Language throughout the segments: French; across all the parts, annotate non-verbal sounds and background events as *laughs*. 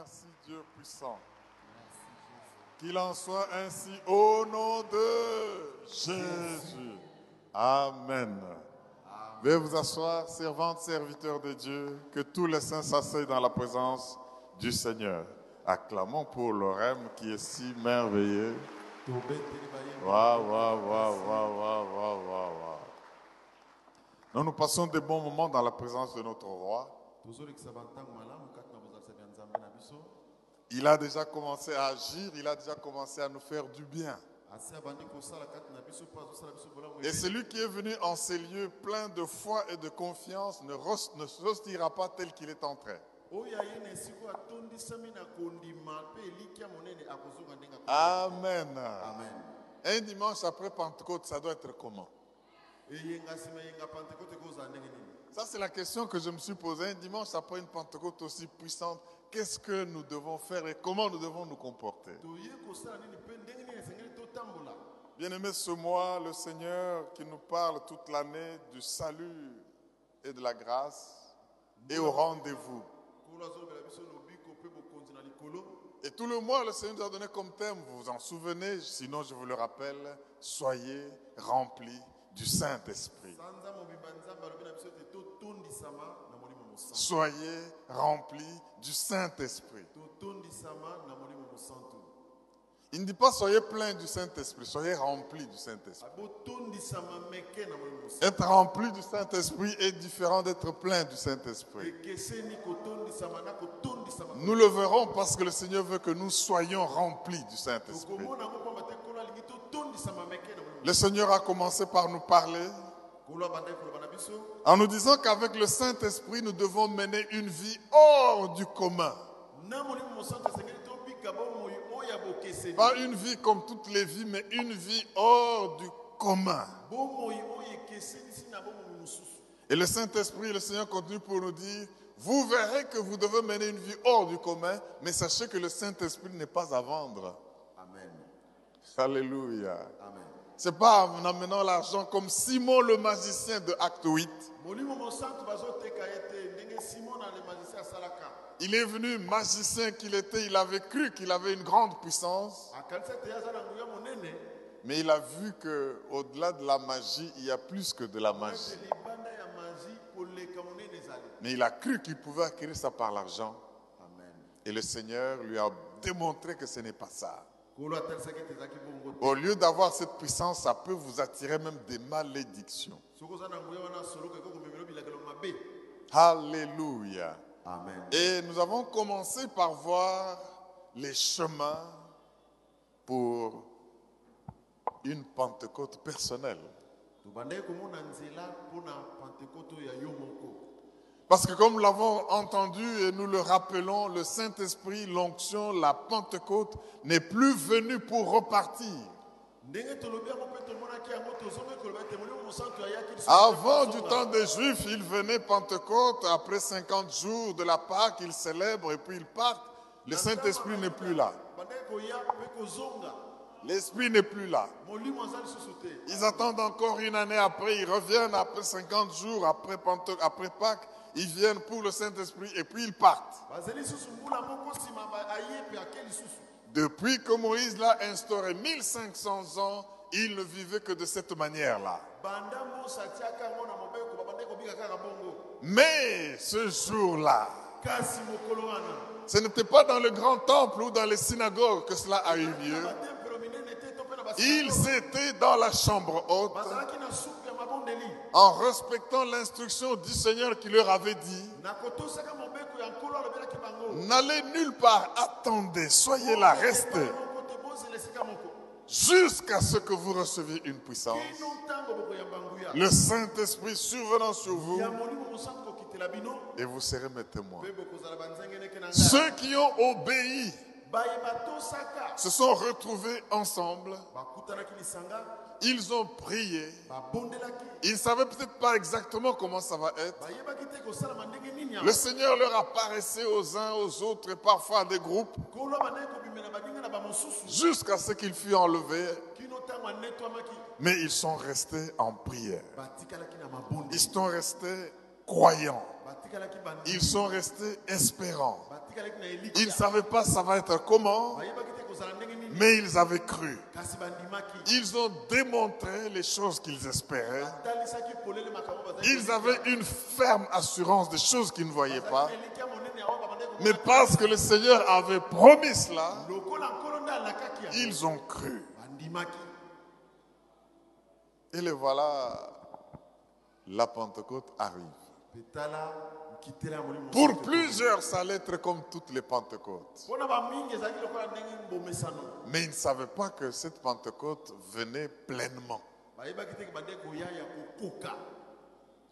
Merci Dieu puissant. Qu'il en soit ainsi au nom de Jésus. Amen. Veuillez vous asseoir, servantes, serviteurs de Dieu, que tous les saints s'asseyent dans la présence du Seigneur. Acclamons pour l'orème qui est si merveilleux. Waouh, waouh, waouh, waouh, waouh, waouh. Nous nous passons des bons moments dans la présence de notre roi. Il a déjà commencé à agir, il a déjà commencé à nous faire du bien. Et celui qui est venu en ces lieux plein de foi et de confiance ne, sortira pas tel qu'il est entré. Amen. Amen. Un dimanche après Pentecôte, ça doit être comment? Ça, c'est la question que je me suis posée. Un dimanche après une Pentecôte aussi puissante, qu'est-ce que nous devons faire et comment nous devons nous comporter. Bien-aimés, ce mois, le Seigneur qui nous parle toute l'année du salut et de la grâce est au rendez-vous. Et tout le mois, le Seigneur nous a donné comme thème, vous vous en souvenez, sinon je vous le rappelle, soyez remplis du Saint-Esprit. Soyez remplis du Saint-Esprit. Il ne dit pas soyez plein du Saint-Esprit, soyez remplis du Saint-Esprit. Être rempli du Saint-Esprit est différent d'être plein du Saint-Esprit. Nous le verrons parce que le Seigneur veut que nous soyons remplis du Saint-Esprit. Le Seigneur a commencé par nous parler en nous disant qu'avec le Saint-Esprit, nous devons mener une vie hors du commun. Pas une vie comme toutes les vies, mais une vie hors du commun. Et le Saint-Esprit, le Seigneur continue pour nous dire, vous verrez que vous devez mener une vie hors du commun, mais sachez que le Saint-Esprit n'est pas à vendre. Amen. Alléluia. Amen. C'est pas en amenant l'argent comme Simon le magicien de Acte 8. Il est venu magicien qu'il était, il avait cru qu'il avait une grande puissance. Mais il a vu que au-delà de la magie, il y a plus que de la magie. Mais il a cru qu'il pouvait acquérir ça par l'argent. Et le Seigneur lui a démontré que ce n'est pas ça. Au lieu d'avoir cette puissance, ça peut vous attirer même des malédictions. Alléluia. Amen. Et nous avons commencé par voir les chemins pour une Pentecôte personnelle. Parce que comme nous l'avons entendu et nous le rappelons, le Saint-Esprit, l'onction, la Pentecôte n'est plus venu pour repartir. Avant du temps des Juifs, ils venaient Pentecôte, après 50 jours de la Pâque, ils célèbrent et puis ils partent. Le Saint-Esprit n'est plus là. L'Esprit n'est plus là. Ils attendent encore une année après, ils reviennent après 50 jours, après, après Pâques, ils viennent pour le Saint-Esprit et puis ils partent. Depuis que Moïse l'a instauré 1500 ans, il ne vivait que de cette manière-là. Mais ce jour-là, ce n'était pas dans le grand temple ou dans les synagogues que cela a eu lieu. Ils étaient dans la chambre haute en respectant l'instruction du Seigneur qui leur avait dit N'allez nulle part, attendez, soyez là, restez. jusqu'à ce que vous receviez une puissance. Le Saint-Esprit survenant sur vous. Et vous serez mes témoins. Ceux qui ont obéi se sont retrouvés ensemble. Ils ont prié. Ils ne savaient peut-être pas exactement comment ça va être. Le Seigneur leur apparaissait aux uns, aux autres et parfois à des groupes jusqu'à ce qu'il fût enlevé. Mais ils sont restés en prière. Ils sont restés croyants. Ils sont restés espérants. Ils ne savaient pas ça va être comment, mais ils avaient cru. Ils ont démontré les choses qu'ils espéraient. Ils avaient une ferme assurance des choses qu'ils ne voyaient pas. Mais parce que le Seigneur avait promis cela, ils ont cru. Et le voilà, la Pentecôte arrive. Pour plusieurs, ça allait être comme toutes les Pentecôtes. Mais ils ne savaient pas que cette Pentecôte venait pleinement,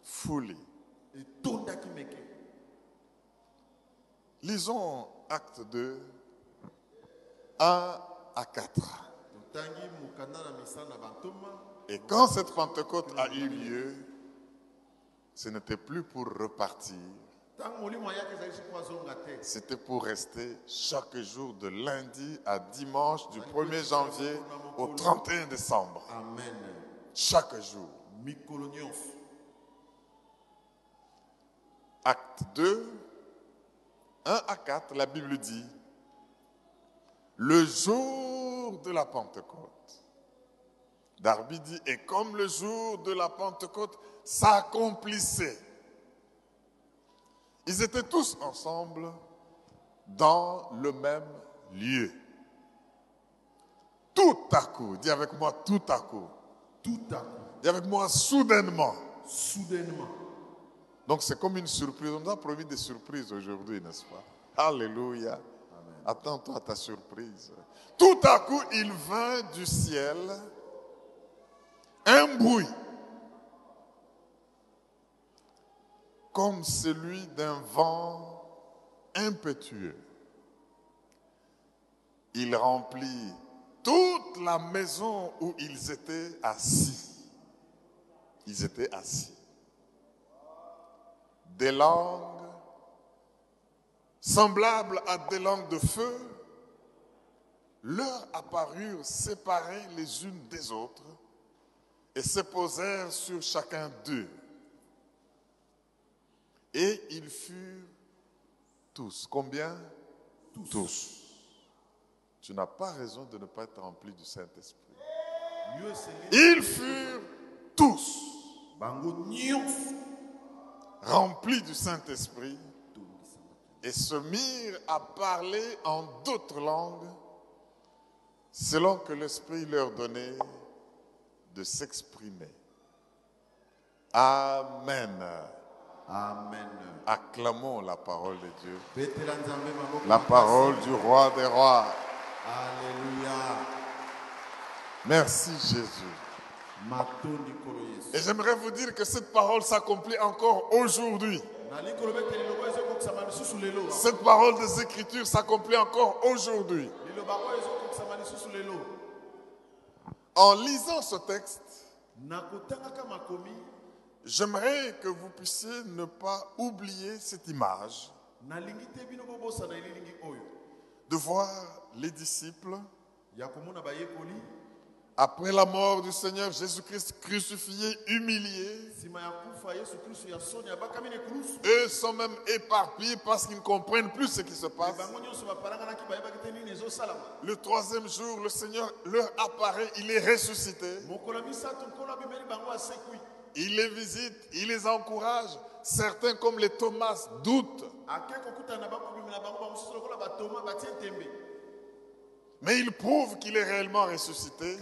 fully. Lisons Acte 2, 1 à 4. totangi mokanda na misala na bantoma Et quand cette Pentecôte a eu lieu, ce n'était plus pour repartir, c'était pour rester chaque jour de lundi à dimanche du 1er janvier au 31 décembre. amen Chaque jour. Acte 2, 1 à 4, la Bible dit, le jour de la Pentecôte. Darby dit, et comme le jour de la Pentecôte s'accomplissait, ils étaient tous ensemble dans le même lieu. Tout à coup, dis avec moi, tout à coup, tout à coup dis avec moi, soudainement. soudainement Donc c'est comme une surprise. On nous a promis des surprises aujourd'hui, n'est-ce pas? Alléluia. Attends-toi à ta surprise. Tout à coup, il vint du ciel un bruit comme celui d'un vent impétueux. Il remplit toute la maison où ils étaient assis. Ils étaient assis des langues semblables à des langues de feu leur apparurent séparées les unes des autres et se posèrent sur chacun d'eux. Et ils furent tous. Combien? Tous. Tu n'as pas raison de ne pas être rempli du Saint-Esprit. Ils furent tous remplis du Saint-Esprit et se mirent à parler en d'autres langues selon que l'Esprit leur donnait de s'exprimer. Amen. Amen Acclamons la parole de Dieu. La parole du roi des rois. alleluya Merci Jésus. Et j'aimerais vous dire que cette parole s'accomplit encore aujourd'hui. lelo Cette parole des Écritures s'accomplit encore aujourd'hui. En lisant ce texte, J'aimerais que vous puissiez ne pas oublier cette image de voir les disciples, après la mort du Seigneur Jésus-Christ crucifié, ekulusu eux sont même éparpillés parce qu'ils ne comprennent plus ce qui se passe. Le troisième jour, le Seigneur leur apparaît, il est ressuscité, il les visite, il les encourage. Certains, comme les Thomas, doutent, mais il prouve qu'il est réellement ressuscité.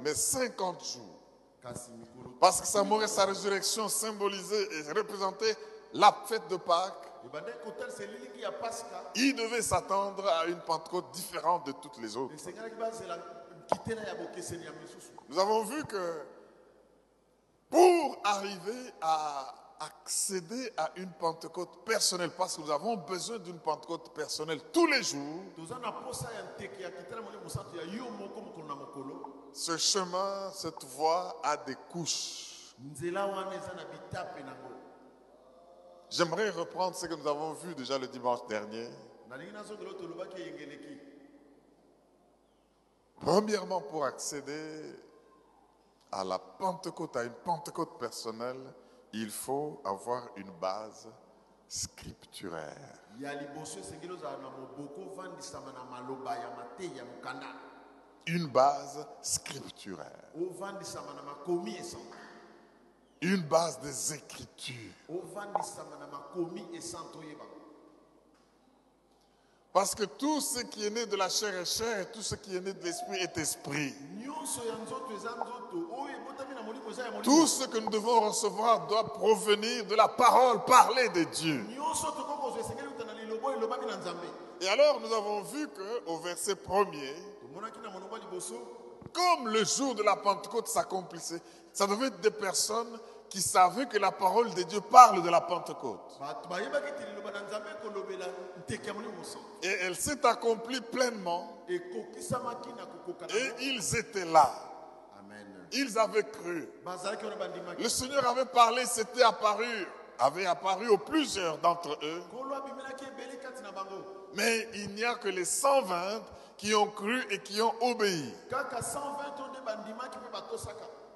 Mais 50 jours, Parce que sa mort et sa résurrection symbolisaient et représentaient la fête de Pâques. paska Il devait s'attendre à une Pentecôte différente de toutes les autres. Nous avons vu que pour arriver à accéder à une Pentecôte personnelle, parce que nous avons besoin d'une Pentecôte personnelle tous les jours, ce chemin, cette voie a des couches. J'aimerais reprendre ce que nous avons vu déjà le dimanche dernier. Premièrement, pour accéder à la Pentecôte, à une Pentecôte personnelle, il faut avoir une base scripturaire. Une base scripturaire. Une base des Écritures. Parce que tout ce qui est né de la chair est chair et tout ce qui est né de l'esprit est esprit. Tout ce que nous devons recevoir doit provenir de la parole parlée de Dieu. Et alors nous avons vu qu'au verset premier, comme le jour de la Pentecôte s'accomplissait, ça devait être des personnes qui savaient que la parole de Dieu parle de la Pentecôte. Et elle s'est accomplie pleinement et ils étaient là. amen Ils avaient cru. Le Seigneur avait parlé, c'était apparu, avait apparu aux plusieurs d'entre eux. Mais il n'y a que les 120 qui ont cru et qui ont obéi.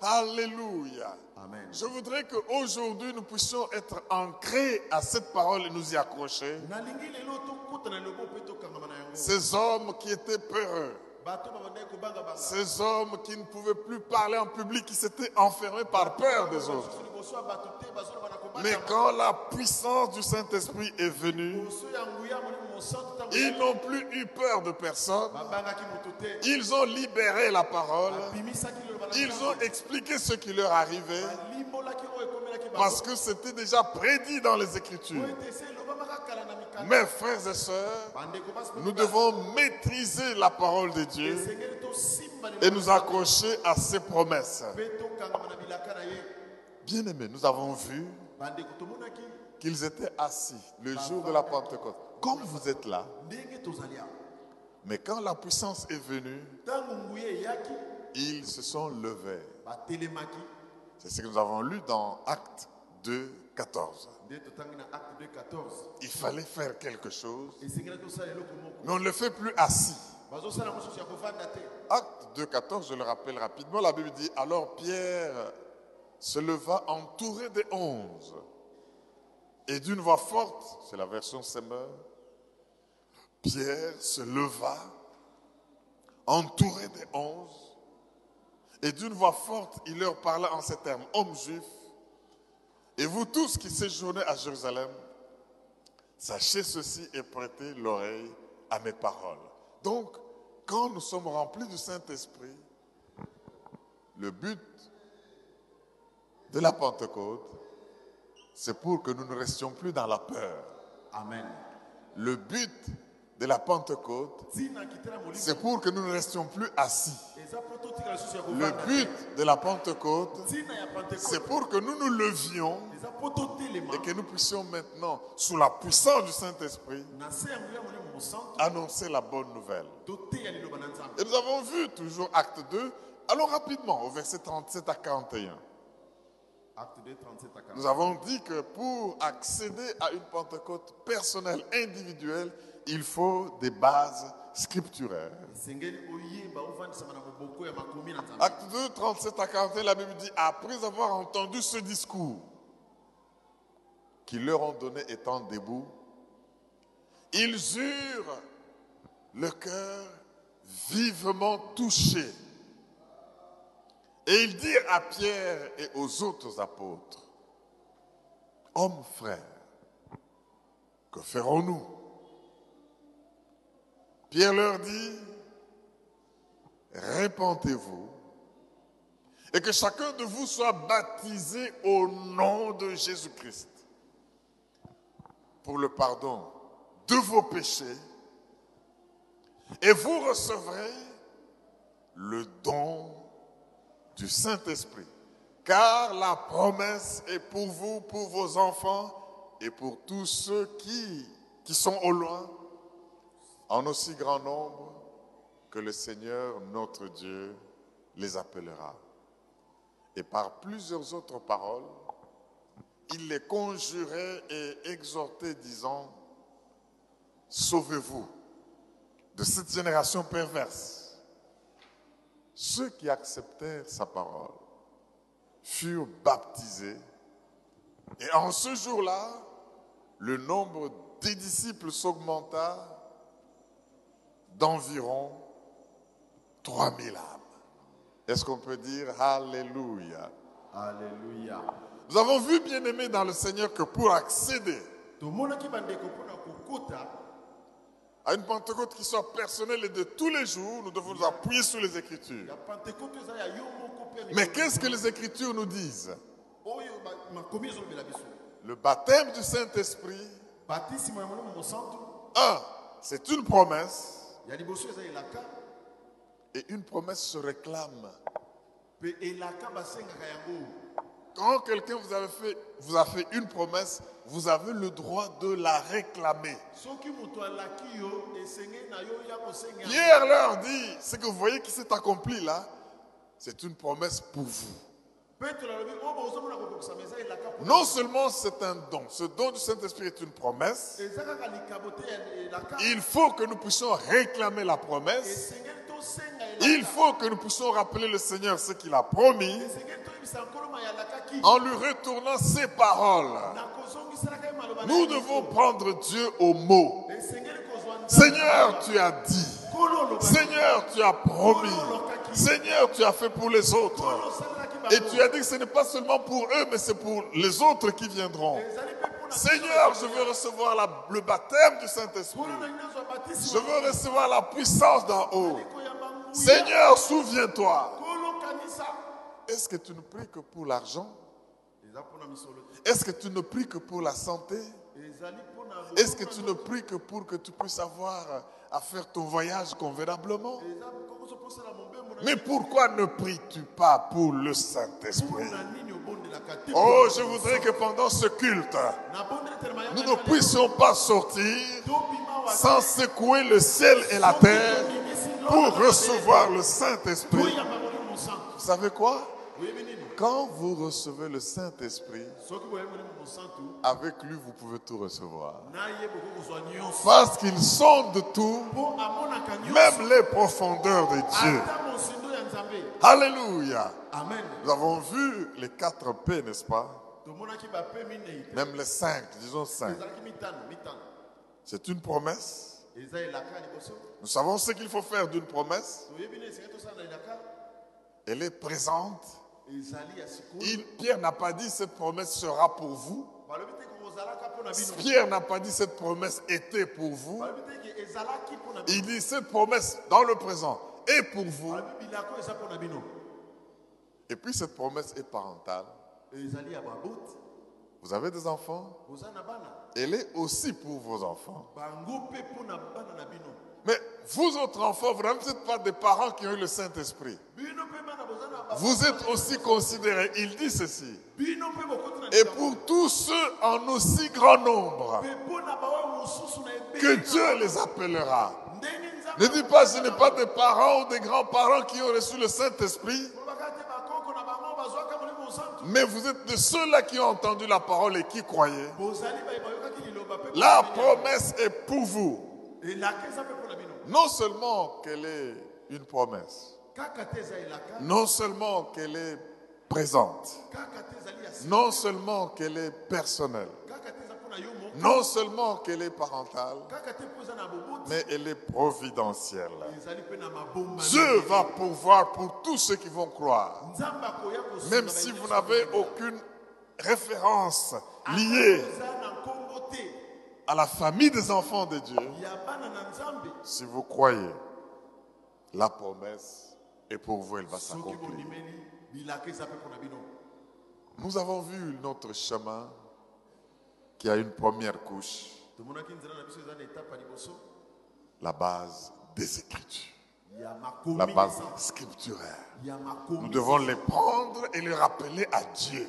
Kaka 120 to nde bandimaki mpe batosaka Alléluia. amen Je voudrais qu'aujourd'hui nous puissions être ancrés à cette parole et nous y accrocher. Ces hommes qui étaient peureux, ces hommes qui ne pouvaient plus parler en public, qui s'étaient enfermés par peur des autres. Mais quand la puissance du Saint-Esprit est venue, ils n'ont plus eu peur de personne. Ils ont libéré la parole. Ils ont expliqué ce qui leur arrivait parce que c'était déjà prédit dans les Écritures. Mes frères et sœurs, nous devons maîtriser la parole de Dieu et nous accrocher à ses promesses. mpe tokangama na bilaka na ye Bien aimés, nous avons vu qu'ils étaient assis le jour de la Pentecôte, comme vous êtes là. Mais quand la puissance est venue, ils se sont levés. C'est ce que nous avons lu dans Acte 2, 14. nde totangi na acte 2 14 Il fallait faire quelque chose, mais on ne le fait plus assis. Acte 2, 14, je le rappelle rapidement, la Bible dit, alors Pierre se leva entouré des onze. Et d'une voix forte, c'est la version Semeur, Pierre se leva entouré des onze. Et d'une voix forte, il leur parla en ces termes, hommes juifs, et vous tous qui séjournez à Jérusalem, sachez ceci et prêtez l'oreille à mes paroles. Donc, quand nous sommes remplis du Saint-Esprit, le but de la Pentecôte, c'est pour que nous ne restions plus dans la peur. amen Le but de la Pentecôte, c'est pour que nous ne restions plus assis. Le but de la Pentecôte, c'est pour que nous nous levions et que nous puissions maintenant, sous la puissance du Saint-Esprit, annoncer la bonne nouvelle. Et nous avons vu toujours acte 2. Allons rapidement au verset 37 à 41. acte 2 37 à 40 Nous avons dit que pour accéder à une Pentecôte personnelle, individuelle, il faut des bases scripturaires. Acte 2, 37 à 41, la Bible dit, après avoir entendu ce discours qu'ils leur ont donné étant debout, ils eurent le cœur vivement touché. Et ils dirent à Pierre et aux autres apôtres, Hommes frères, que ferons-nous? Pierre leur dit, Répentez-vous et que chacun de vous soit baptisé au nom de Jésus-Christ pour le pardon de vos péchés et vous recevrez le don du Saint-Esprit. Car la promesse est pour vous, pour vos enfants et pour tous ceux qui, qui sont au loin, en aussi grand nombre que le Seigneur notre Dieu les appellera. Et par plusieurs autres paroles, il les conjurait et exhortait, disant, Sauvez-vous de cette génération perverse. Ceux qui acceptèrent sa parole furent baptisés Et en ce jour-là, le nombre des disciples s'augmenta d'environ 3000 âmes. Est-ce qu'on peut dire Alléluia? Alléluia. Nous avons vu, bien aimé dans le Seigneur, que pour accéder à une Pentecôte qui soit personnelle et de tous les jours, nous devons nous appuyer sur les Écritures. Mais qu'est-ce que les Écritures nous disent? Le baptême du Saint-Esprit, un, c'est une promesse, et une promesse se réclame. yango Quand quelqu'un vous, fait- vous a fait une promesse, vous avez le droit de la réclamer. Pierre leur dit, ce que vous voyez qui s'est accompli là, c'est une promesse pour vous. Non seulement c'est un don, ce don du Saint-Esprit est une promesse, il faut que nous puissions réclamer la promesse, il faut que nous puissions rappeler le Seigneur ce qu'il a promis en lui retournant ses paroles. Nous devons prendre Dieu au mot. Seigneur, tu as dit. Seigneur, tu as promis. Seigneur, tu as fait pour les autres. Et tu as dit que ce n'est pas seulement pour eux, mais c'est pour les autres qui viendront. Seigneur, je veux recevoir la- le baptême du Saint-Esprit. Je veux recevoir la puissance d'en haut. Seigneur, souviens-toi. Est-ce que tu ne pries que pour l'argent? Est-ce que tu ne pries que pour la santé? Est-ce que tu ne pries que pour que tu puisses avoir à faire ton voyage convenablement? Mais pourquoi ne pries-tu pas pour le Saint-Esprit? Oh, je voudrais que pendant ce culte, nous ne puissions pas sortir sans secouer le ciel et la terre pour recevoir le Saint-Esprit. Vous savez quoi? Quand vous recevez le Saint-Esprit, avec lui, vous pouvez tout recevoir. Parce qu'il sonde tout, même les profondeurs de Dieu. Alléluia. amen Nous avons vu les quatre P, n'est-ce pas? Même les cinq, disons cinq. C'est une promesse. Nous savons ce qu'il faut faire d'une promesse. Elle est présente. Il- Pierre n'a pas dit cette promesse sera pour vous. bino Pierre n'a pas dit cette promesse était pour vous. bino Il dit cette promesse dans le présent est pour vous. bino Et puis cette promesse est parentale. Vous avez des enfants? Elle est aussi pour vos enfants. Mais vous autres enfants, vous peut-être pas des parents qui ont eu le Saint-Esprit. Vous êtes aussi considérés. Il dit ceci. Et pour tous ceux en aussi grand nombre que Dieu les appellera. Ne dis pas, ce n'est pas des parents ou des grands-parents qui ont reçu le Saint-Esprit, mais vous êtes de ceux-là qui ont entendu la parole et qui croyaient. La promesse est pour vous. Non seulement qu'elle est une promesse, non seulement qu'elle est présente, non seulement qu'elle est personnelle, non seulement qu'elle est parentale, mais elle est providentielle. Dieu va pouvoir pour tous ceux qui vont croire. Même si vous n'avez aucune référence liée à la famille des enfants de Dieu, si vous croyez, la promesse est pour vous, elle va s'accomplir. Nous avons vu notre chemin qui a une première couche, la base des Écritures, la base scripturaire. Nous devons les prendre et les rappeler à Dieu.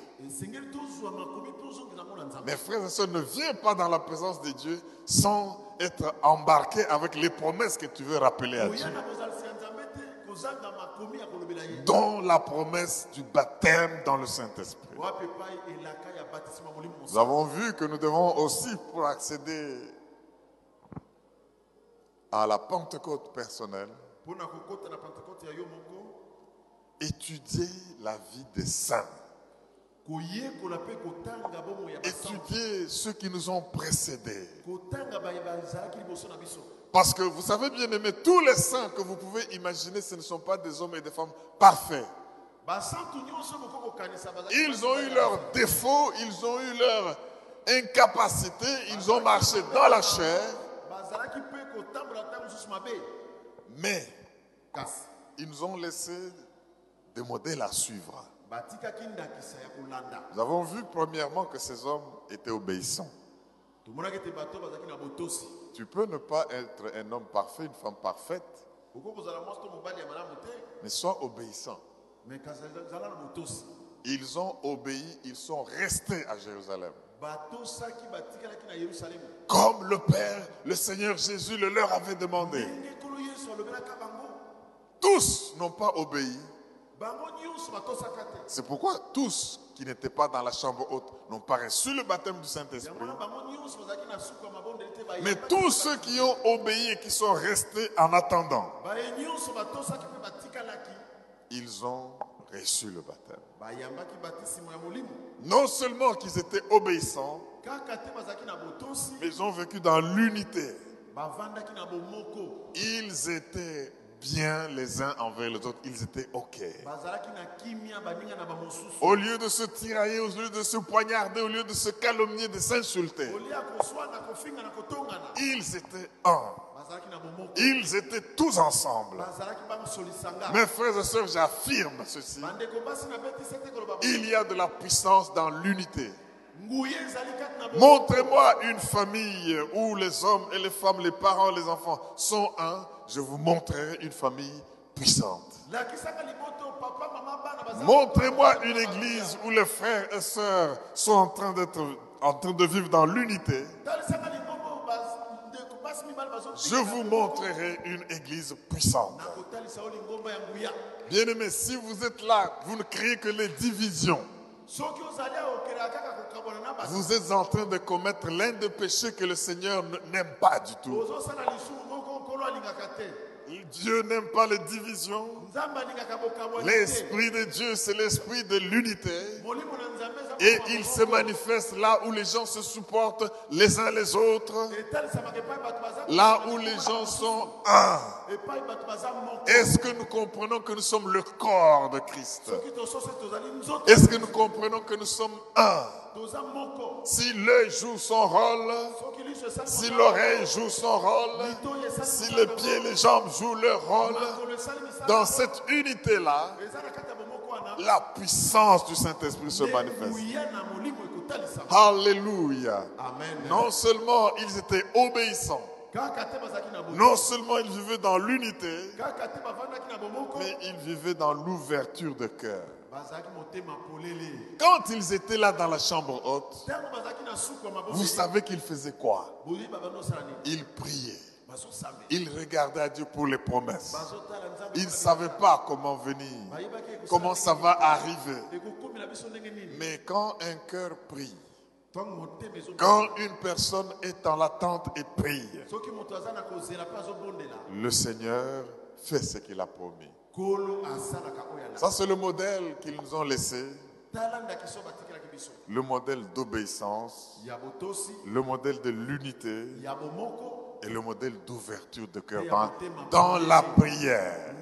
Mes frères et sœurs, ne viens pas dans la présence de Dieu sans être embarqué avec les promesses que tu veux rappeler à Dieu. dont la promesse du baptême dans le Saint-Esprit. Nous avons vu que nous devons aussi, pour accéder à la Pentecôte personnelle, étudier la vie des saints. étudier ceux qui nous ont précédés. biso Parce que vous savez bien aimé, tous les saints que vous pouvez imaginer, ce ne sont pas des hommes et des femmes parfaits. kokanisa bazalaki Ils ont eu leurs défauts, ils ont eu leur incapacité, ils ont marché dans la chair, mais ils nous ont laissé des modèles à suivre. Nous avons vu premièrement que ces hommes étaient obéissants. Tu peux ne pas être un homme parfait, une femme parfaite, mais sois obéissant. Ils ont obéi, ils sont restés à Jérusalem. Comme le Père, le Seigneur Jésus le leur avait demandé. Tous n'ont pas obéi. C'est pourquoi tous qui n'étaient pas dans la chambre haute n'ont pas reçu le baptême du Saint-Esprit. Mais tous ceux qui ont obéi et qui sont restés en attendant, ils ont reçu le baptême. Non seulement qu'ils étaient obéissants, mais ils ont vécu dans l'unité. Ils étaient bien les uns envers les autres. Ils étaient OK. Au lieu de se tirailler, au lieu de se poignarder, au lieu de se calomnier, de s'insulter, ils étaient un. Ils étaient tous ensemble. Mes frères et sœurs, j'affirme ceci. Il y a de la puissance dans l'unité. Montrez-moi une famille où les hommes et les femmes, les parents et les enfants sont un. Je vous montrerai une famille puissante. Montrez-moi une église où les frères et sœurs sont en train d'être en train de vivre dans l'unité. Je vous montrerai une église puissante. Bien-aimés, si vous êtes là, vous ne créez que les divisions. Vous êtes en train de commettre l'un des péchés que le Seigneur ne- n'aime pas du tout. Dieu n'aime pas les divisions. L'Esprit de Dieu, c'est l'esprit de l'unité. Et il se manifeste là où les gens se supportent les uns les autres, là où les gens sont un. Est-ce que nous comprenons que nous sommes le corps de Christ? Est-ce que nous comprenons que nous sommes un? Si l'œil joue son rôle, si l'oreille joue son rôle, si les pieds et les jambes jouent leur rôle, dans cette unité-là, la puissance du Saint-Esprit se manifeste. Alléluia. amen Non seulement ils étaient obéissants, non seulement ils vivaient dans l'unité, mais ils vivaient dans l'ouverture de cœur. Quand ils étaient là dans la chambre haute, vous savez qu'ils faisaient quoi? Ils priaient. Regardaient à Dieu pour les promesses. Ils ne savaient pas comment venir, comment ça va arriver. Mais quand un cœur prie, quand une personne est en attente et prie, le Seigneur fait ce qu'il a promis. Ça, c'est le modèle qu'ils nous ont laissé, le modèle d'obéissance, le modèle de l'unité et le modèle d'ouverture de cœur dans, la prière.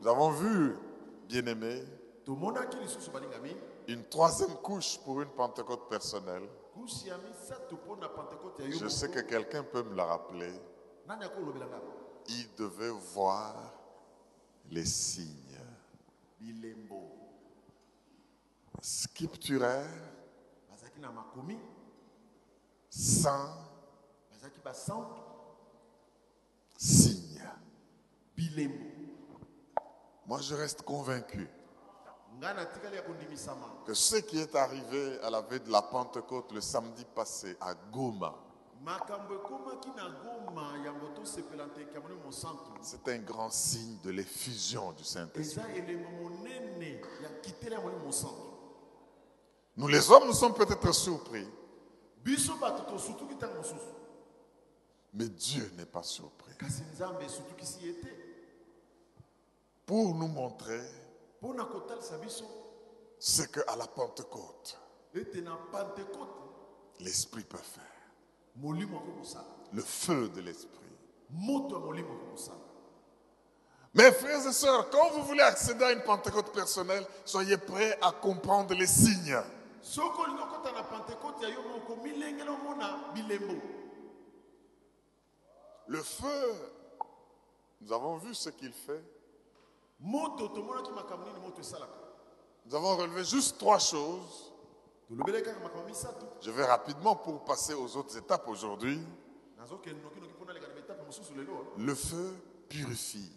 Nous avons vu, bien-aimés, une troisième couche pour une Pentecôte personnelle. Je sais que quelqu'un peut me le rappeler. Il devait voir les signes scripturaires, sans bazalaki basantu bilembo. Moi, je reste convaincu que ce qui est arrivé à la veille de la Pentecôte le samedi passé à Goma, c'est un grand signe de l'effusion du Saint-Esprit. Nous, les hommes, nous sommes peut-être surpris, mais Dieu n'est pas surpris. Pour nous montrer c'est qu'à la Pentecôte, l'Esprit peut faire. Le feu de l'Esprit. Mes frères et sœurs, quand vous voulez accéder à une Pentecôte personnelle, soyez prêts à comprendre les signes. Le feu, nous avons vu ce qu'il fait. Nous avons relevé juste trois choses. Je vais rapidement pour passer aux autres étapes aujourd'hui. lelo Le feu purifie.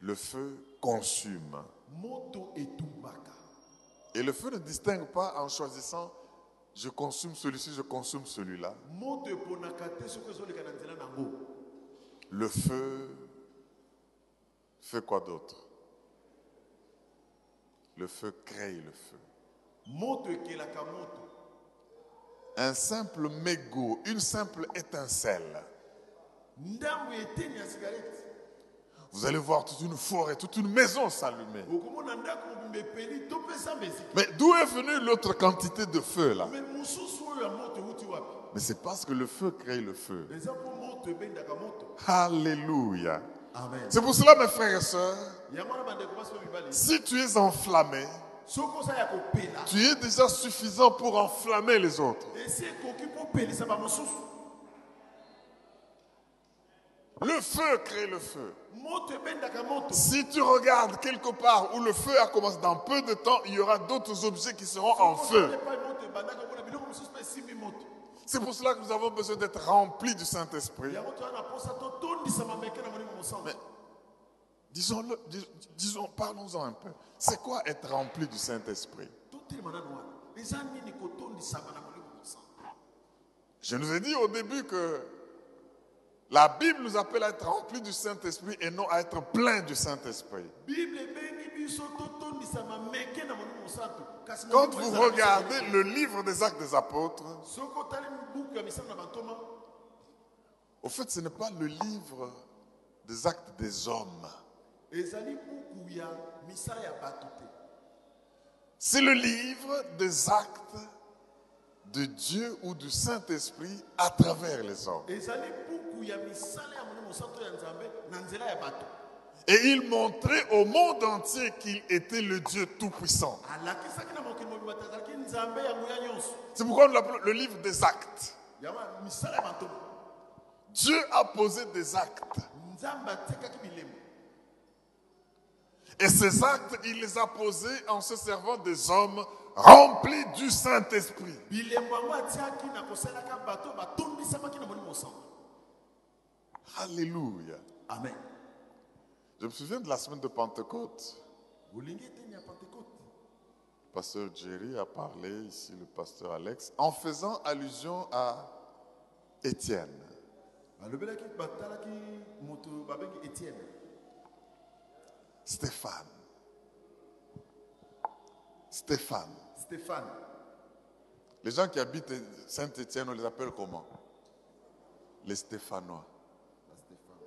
Le feu consume. Et le feu ne distingue pas en choisissant je consomme celui-ci, je consomme celui-là. Le feu fait quoi d'autre? Le feu crée le feu. Un simple mégot, une simple étincelle. Vous allez voir toute une forêt, toute une maison s'allumer. Mais d'où est venue l'autre quantité de feu là? Mais c'est parce que le feu crée le feu. Alléluia. amen C'est pour cela, mes frères et sœurs, si tu es enflammé, tu es déjà suffisant pour enflammer les autres. Le feu crée le feu. Si tu regardes quelque part où le feu a commencé dans peu de temps, il y aura d'autres objets qui seront en feu. C'est pour cela que nous avons besoin d'être remplis du Saint-Esprit. yango toza na mposa totondisama meke na molimo mosantu Disons-le, dis- disons, parlons-en un peu. C'est quoi être rempli du Saint-Esprit? Je nous ai dit au début que la Bible nous appelle à être remplis du Saint-Esprit et non à être plein du Saint-Esprit. Quand vous regardez le livre des actes des apôtres, au fait, ce n'est pas le livre des actes des hommes. C'est le livre des actes de Dieu ou du Saint-Esprit à travers les hommes. Et il montrait au monde entier qu'il était le Dieu Tout-Puissant. C'est pourquoi nous l'appelons le livre des actes. Dieu a posé des actes. Et ces actes, il les a posés en se servant des hommes remplis du Saint-Esprit. Alléluia. amen Je me souviens de la semaine de Pentecôte. pentecote Pasteur Jerry a parlé, ici le pasteur Alex, en faisant allusion à Étienne. moto babengi etienne Stéphane. Stéphane. stéphane Les gens qui habitent Saint-Étienne, on les appelle comment? Les Stéphanois. Ba stéphane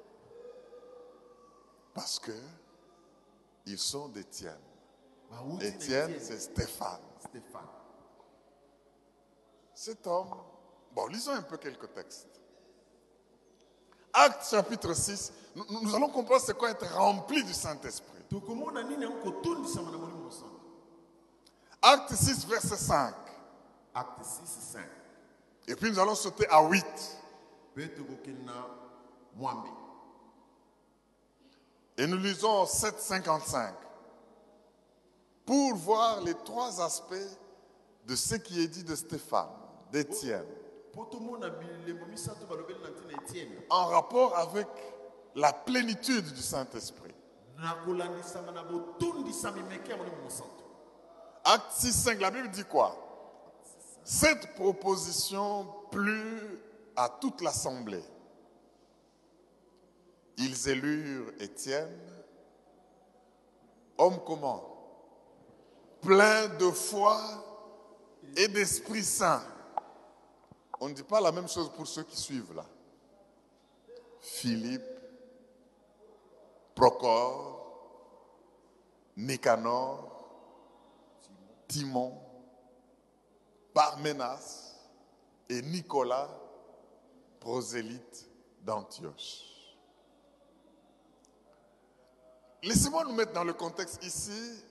Parce que ils sont d'Étienne. Étienne, Étienne. c'est Stéphane. stéphane Cet homme, bon, lisons un peu quelques textes. Acte chapitre 6, nous, nous allons comprendre c'est quoi être rempli du Saint-Esprit. Acte 6, verset 5. acte 6 5 Et puis nous allons sauter à 8. Et nous lisons 7, 55. Pour voir les trois aspects de ce qui est dit de Stéphane, d'Étienne, en rapport avec la plénitude du Saint-Esprit. Acte 6, 5, la Bible dit quoi? Cette proposition plut à toute l'assemblée. Ils élurent Étienne, homme comment? Plein de foi et d'Esprit Saint. On ne dit pas la même chose pour ceux qui suivent là. Philippe, Procor, Nicanor, Timon, Parménas et Nicolas, prosélyte d'Antioche. Laissez-moi nous mettre dans le contexte ici.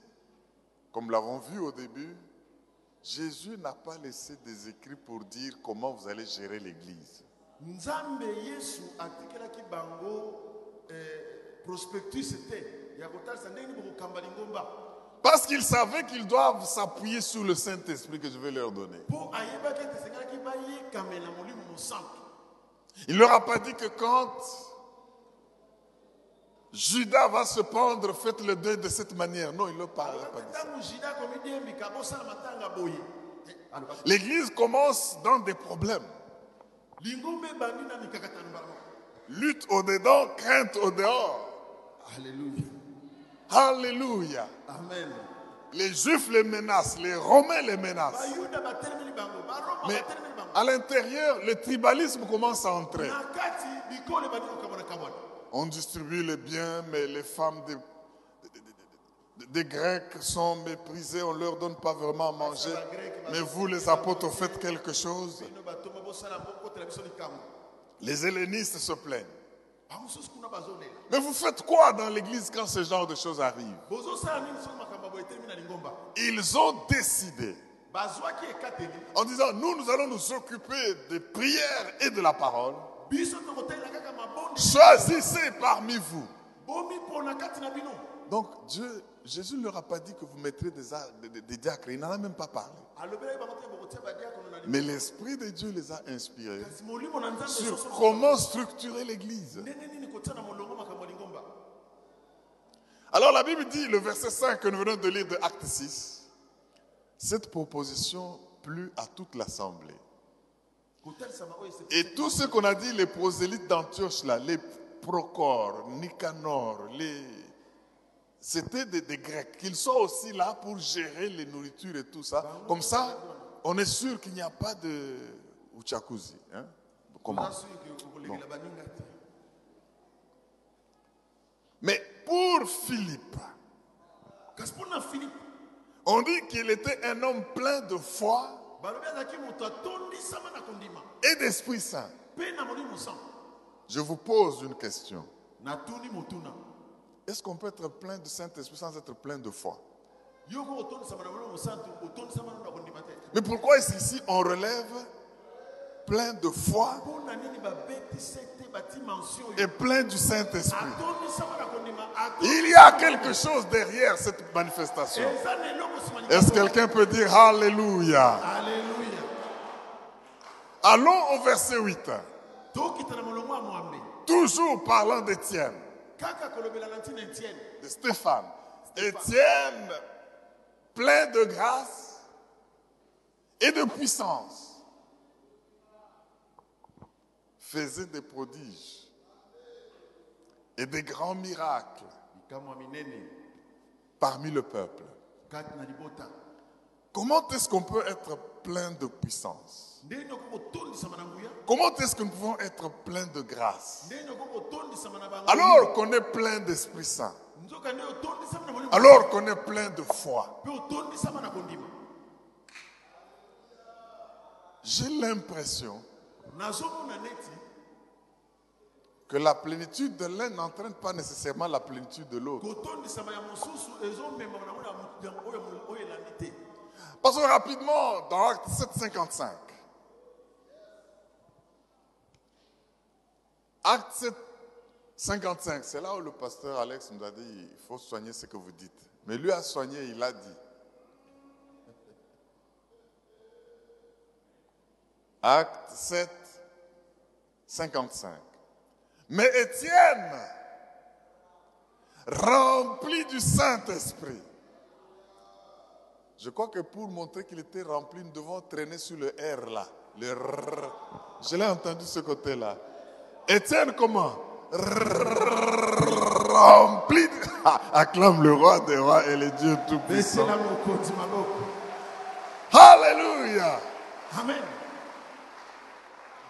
Comme l'avons vu au début, Jésus n'a pas laissé des écrits pour dire comment vous allez gérer l'église. eh, Parce qu'ils savaient qu'ils doivent s'appuyer sur le Saint-Esprit que je vais leur donner. Il ne leur a pas dit que quand Judas va se pendre, faites le deuil de cette manière. Non, il ne parlera pas de ça. L'église commence dans des problèmes. Lutte au dedans, crainte au dehors. alleluya Alléluia. amen Les Juifs les menacent, les Romains les menacent. Mais à l'intérieur, le tribalisme commence à entrer. On distribue les biens, mais les femmes des, Grecs sont méprisées. On ne leur donne pas vraiment à manger. Mais vous, les apôtres, faites quelque chose. Les hellénistes se plaignent. Mais vous faites quoi dans l'église quand ce genre de choses lingomba Ils ont décidé en disant, nous, nous allons nous occuper des prières et de la parole. Choisissez parmi vous. Donc Dieu, Jésus ne leur a pas dit que vous mettrez des, des- diacres. Il n'en a même pas parlé. Mais l'Esprit de Dieu les a inspirés sur comment structurer l'Église. Alors la Bible dit, le verset 5 que nous venons de lire de Acte 6, cette proposition plut à toute l'Assemblée. Et tout ce qu'on a dit, les prosélytes d'Antioche, là, les Procor, Nicanor, les... c'était des, des Grecs. Qu'ils soient aussi là pour gérer les nourritures et tout ça. Comme ça, on est sûr qu'il n'y a pas de uchakuzi. Hein? Comment? Mais pour Philippe, on dit qu'il était un homme plein de foi et d'Esprit Saint. Je vous pose une question. Est-ce qu'on peut être plein de Saint-Esprit sans être plein de foi? Mais pourquoi est-ce ici on relève plein de foi et plein du Saint-Esprit? Il y a quelque chose derrière cette manifestation. Est-ce que quelqu'un peut dire Alléluia Allons au verset 8. tokita na molongo ya mwambe. Toujours parlant d'Étienne, de Stéphane. Étienne, plein de grâce et de puissance, faisait des prodiges et des grands miracles parmi le peuple. Comment est-ce qu'on peut être plein de puissance? Comment est-ce que nous pouvons être plein de grâce? Alors qu'on est plein d'Esprit Saint. Alors qu'on est plein de foi. J'ai l'impression que la plénitude de l'un n'entraîne pas nécessairement la plénitude de l'autre. Passons rapidement dans Acte 7,55. Acte 7, 55, c'est là où le pasteur Alex nous a dit il faut soigner ce que vous dites. Mais lui a soigné, il a dit. Acte 7, 55. Mais Étienne, rempli du Saint-Esprit, je crois que pour montrer qu'il était rempli, nous devons traîner sur le R là. Le R. Je l'ai entendu ce côté-là. Étienne, comment? Rempli. *laughs* acclame le roi des rois et le Dieu tout-puissant. Alléluia. amen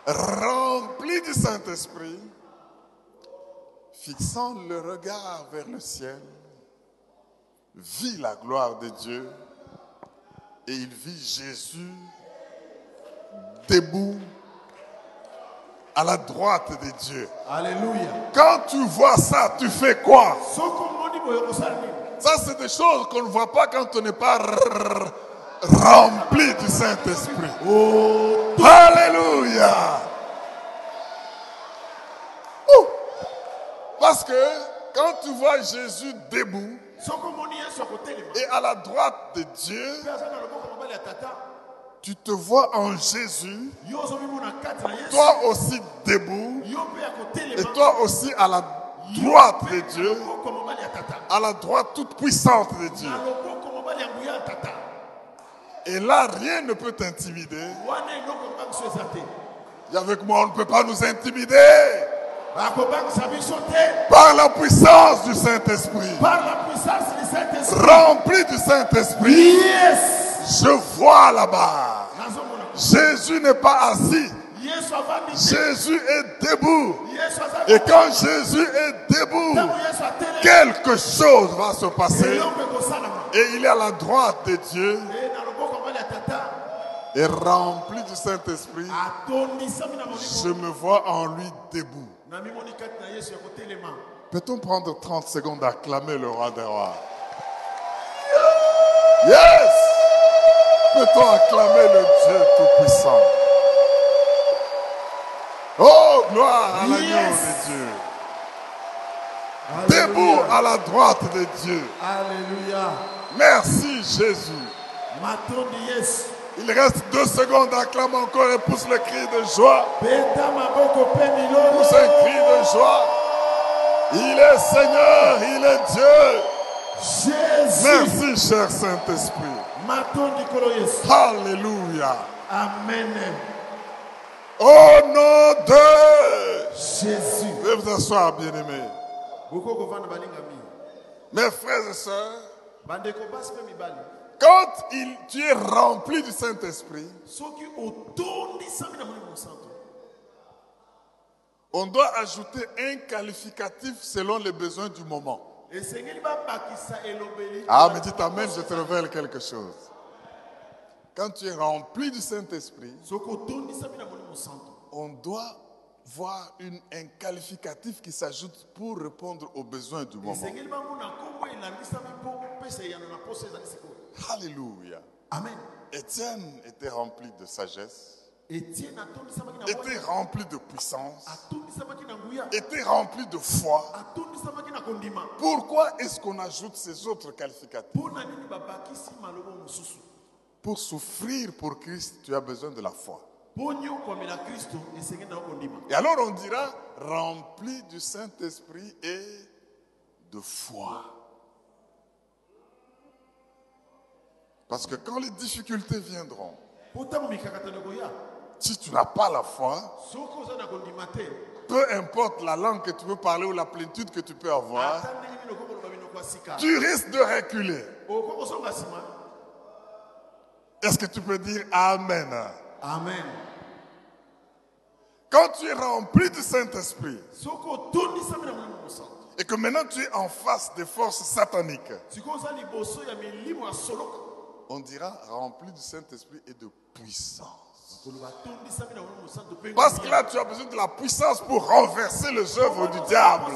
Rempli du Saint-Esprit, fixant le regard vers le ciel, vit la gloire de Dieu et il vit Jésus debout à la droite de Dieu. Alléluia. Quand tu vois ça, tu fais quoi? Ça, c'est des choses qu'on ne voit pas quand on n'est pas rempli du Saint-Esprit. Oh, Alléluia. Ouh. Parce que quand tu vois Jésus debout et à la droite de Dieu, tu te vois en Jésus, toi aussi debout et toi aussi à la droite de Dieu, à la droite toute puissante de Dieu. Et là, rien ne peut t'intimider. Et avec moi, on ne peut pas nous intimider par la puissance du Saint-Esprit. par la puissance du Saint-Esprit. Rempli du Saint-Esprit, Yes. Je vois là-bas. Jésus n'est pas assis. Jésus est debout. Et quand Jésus est debout, quelque chose va se passer. Et il est à la droite de Dieu et rempli du Saint-Esprit. Je me vois en lui debout. Peut-on prendre 30 secondes à acclamer le roi des rois? Yes Peut-on acclamer le Dieu Tout-Puissant Oh, gloire à l'agneau Yes. de Dieu. Debout à la droite de Dieu. Alléluia. Merci Jésus. yesu Il reste deux secondes, acclame encore et pousse le cri de joie. Pousse un cri de joie. Il est Seigneur, il est Dieu. jésus Merci, cher Saint-Esprit. Alléluia. amen. Au nom de jésus Veuillez vous asseoir, bien-aimés. Mes frères et sœurs, quand il- tu es rempli du Saint-Esprit, on doit ajouter un qualificatif selon les besoins du moment. Ah, mais dites Amen, je te révèle quelque chose. Quand tu es rempli du Saint-Esprit, on doit voir une- un qualificatif qui s'ajoute pour répondre aux besoins du moment. Alléluia. amen Étienne était rempli de sagesse, était rempli de puissance, était rempli de foi. Pourquoi est-ce qu'on ajoute ces autres qualificatifs? Pour souffrir pour Christ, tu as besoin de la foi. Et alors on dira rempli du Saint-Esprit et de foi. Parce que quand les difficultés viendront, si tu n'as pas la foi, peu importe la langue que tu peux parler ou la plénitude que tu peux avoir, tu risques de reculer. Est-ce que tu peux dire Amen? Amen. Quand tu es rempli du Saint-Esprit et que maintenant tu es en face des forces sataniques, on dira rempli du Saint-Esprit et de puissance. Parce que là, tu as besoin de la puissance pour renverser les œuvres du diable.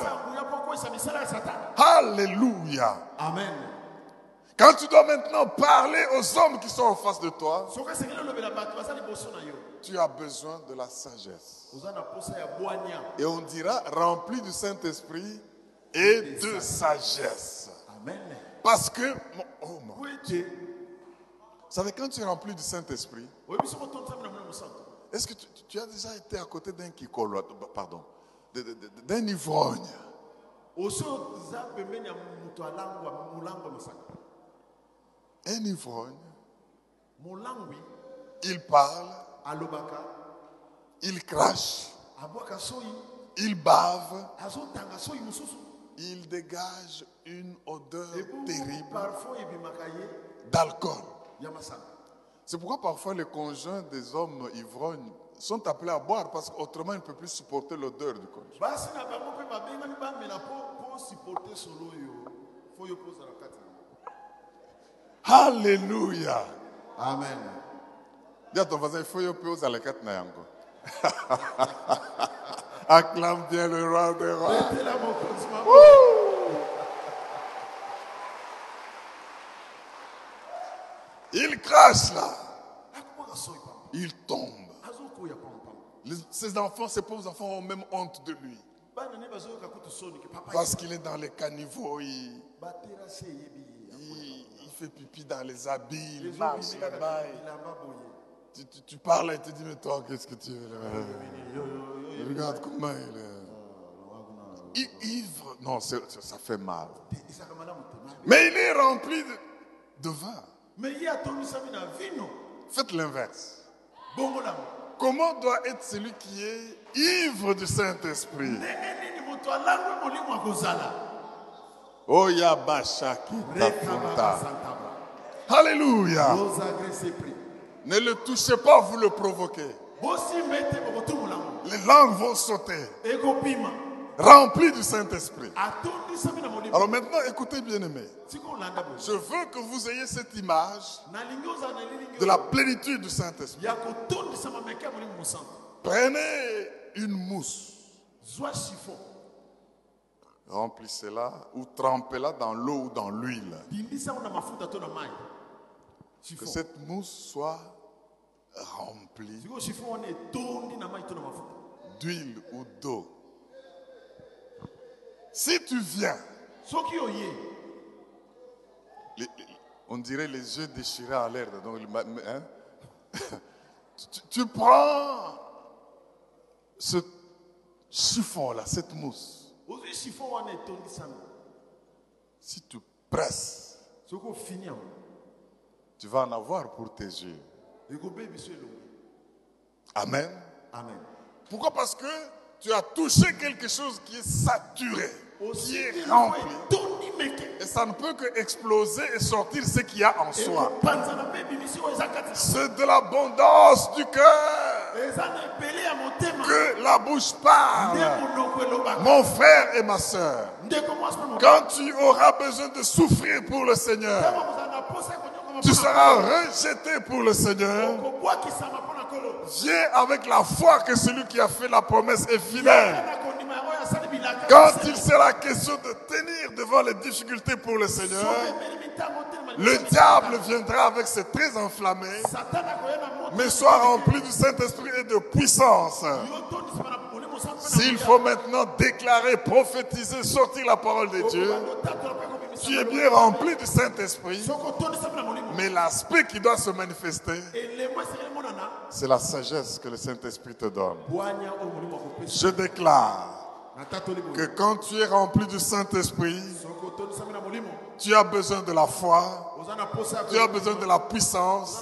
Alléluia. amen Quand tu dois maintenant parler aux hommes qui sont en face de toi, tu as besoin de la sagesse. Et on dira rempli du Saint-Esprit et de sagesse. amen Parce que, oh mon- vous savez, quand tu es rempli du Saint-Esprit, est-ce que tu, tu as déjà été à côté d'un kikolo, pardon, de- de- d'un ivrogne? Un ivrogne, il parle, il crache, il bave, il dégage une odeur terrible. d'alcool. C'est pourquoi parfois les conjoints des hommes ivrognes sont appelés à boire parce qu'autrement ils ne peuvent plus supporter l'odeur du conjoint. Alléluia. amen Dis à ton voisin, il faut y aller aux alekat na yango. *laughs* Acclame bien le roi des rois. Il crache là. pamba Il tombe. Les- Ses enfants, ses pauvres enfants ont même honte de lui. ke papa Parce qu'il est dans les caniveaux. Il, ye il- il fait pipi dans les habits. Il marche là-bas. Tu, tu- tu parles et tu dis, mais toi, qu'est-ce que tu veux. Regarde comment il est. I- Ivre. Non, ça fait mal. Mais il est rempli de, de vin. Faites l'inverse. Comment doit être celui qui est ivre du Saint-Esprit? Rekababasantaba Alléluia. Ne le touchez pas, vous le provoquez. Les langues vont sauter. Remplis du Saint-Esprit. Alors maintenant, écoutez bien aimé. Je veux que vous ayez cette image de la plénitude du Saint-Esprit. Prenez une mousse, remplissez-la ou trempez-la dans l'eau ou dans l'huile. Que cette mousse soit remplie d'huile ou d'eau. Si tu viens, les- on dirait les yeux déchirés en l'air. Donc, hein? *laughs* tu, tu prends ce chiffon-là, cette mousse. Si tu presses, tu vas en avoir pour tes yeux. Amen. amen Pourquoi? Parce que tu as touché quelque chose qui est saturé, est rempli. meke Et ça ne peut que exploser et sortir ce qu'il y a en soi. C'est de l'abondance du cœur que la bouche parle. Mon frère et ma soeur, quand tu auras besoin de souffrir pour le Seigneur, tu seras rejeté pour le Seigneur. Viens avec la foi que celui qui a fait la promesse est fidèle. Quand il sera question de tenir devant les difficultés pour le Seigneur, le diable viendra avec ses traits enflammés, mais sois rempli du Saint-Esprit et de puissance. S'il faut maintenant déclarer, prophétiser, sortir la parole de Dieu, Okobanda otatola mpe kobimisa tu es molimo. bien rempli du Saint-Esprit, mais l'aspect qui doit se manifester, c'est la sagesse que le Saint-Esprit te donne. Je déclare que quand tu es rempli du Saint-Esprit, tu as besoin de la foi, tu as besoin de la puissance,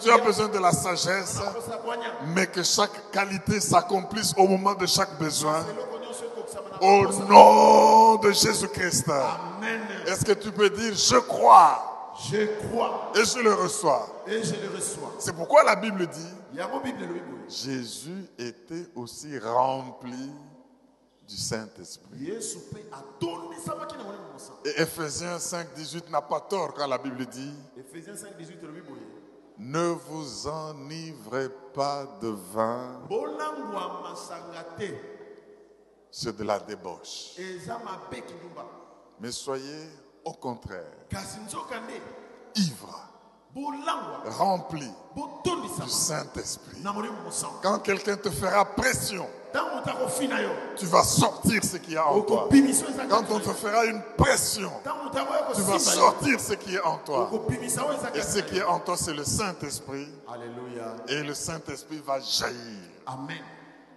tu as besoin de la sagesse, mais que chaque qualité s'accomplisse au moment de chaque besoin. Au nom de Jésus-Christ. Est-ce que tu peux dire, je crois? Je crois. Et je le reçois. Et je le reçois. C'est pourquoi la Bible dit, Jésus était aussi rempli du Saint-Esprit. Et Ephésiens 5, 18 n'a pas tort quand la Bible dit, ephésiens 5 18 elobi boye ne vous enivrez pas de vin, c'est de la débauche. Mais soyez au contraire ivres, remplis du Saint-Esprit. Quand quelqu'un te fera pression, tu vas sortir ce qu'il y a en toi. Quand on te fera une pression, tu vas sortir ce qui est en toi. Et ce qui est en toi, c'est le Saint-Esprit. alléluia. Et le Saint-Esprit va jaillir. Amen.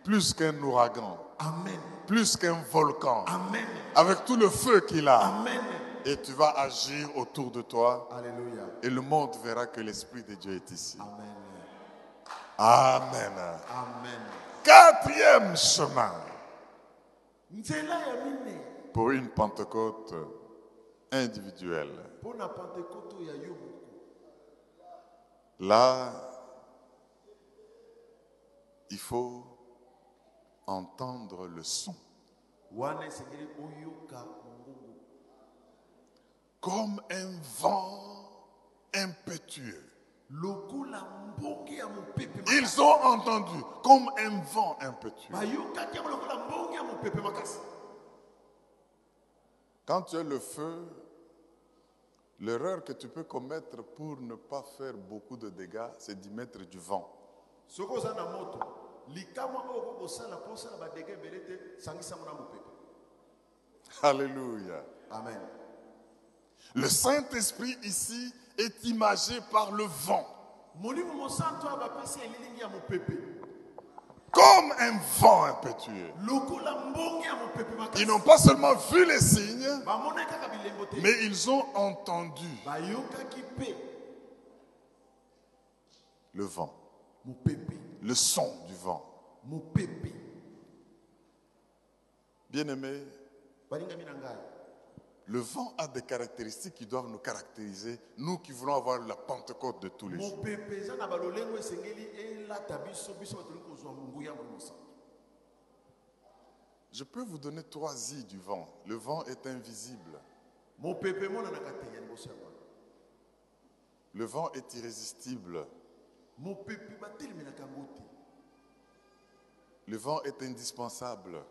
Plus qu'un ouragan, amen. Plus qu'un volcan, amen. Avec tout le feu qu'il a. amen Et tu vas agir autour de toi. alléluia Et le monde verra que l'Esprit de Dieu est ici. amen Amen. amen Quatrième chemin pour une Pentecôte individuelle. Là, il faut entendre le son. Comme un vent impétueux. Ils ont entendu comme un vent impétueux. Quand tu as le feu, l'erreur que tu peux commettre pour ne pas faire beaucoup de dégâts, c'est d'y mettre du vent. Alléluia. amen Le Saint-Esprit ici est imagé par le vent, comme un vent impétueux. Ils n'ont pas seulement vu les signes, mais ils ont entendu le vent, le son du vent. Bien-aimés, le vent a des caractéristiques qui doivent nous caractériser, nous qui voulons avoir la Pentecôte de tous les jours. Je peux vous donner trois i du vent. Le vent est invisible. Le vent est irrésistible. Le vent est indispensable.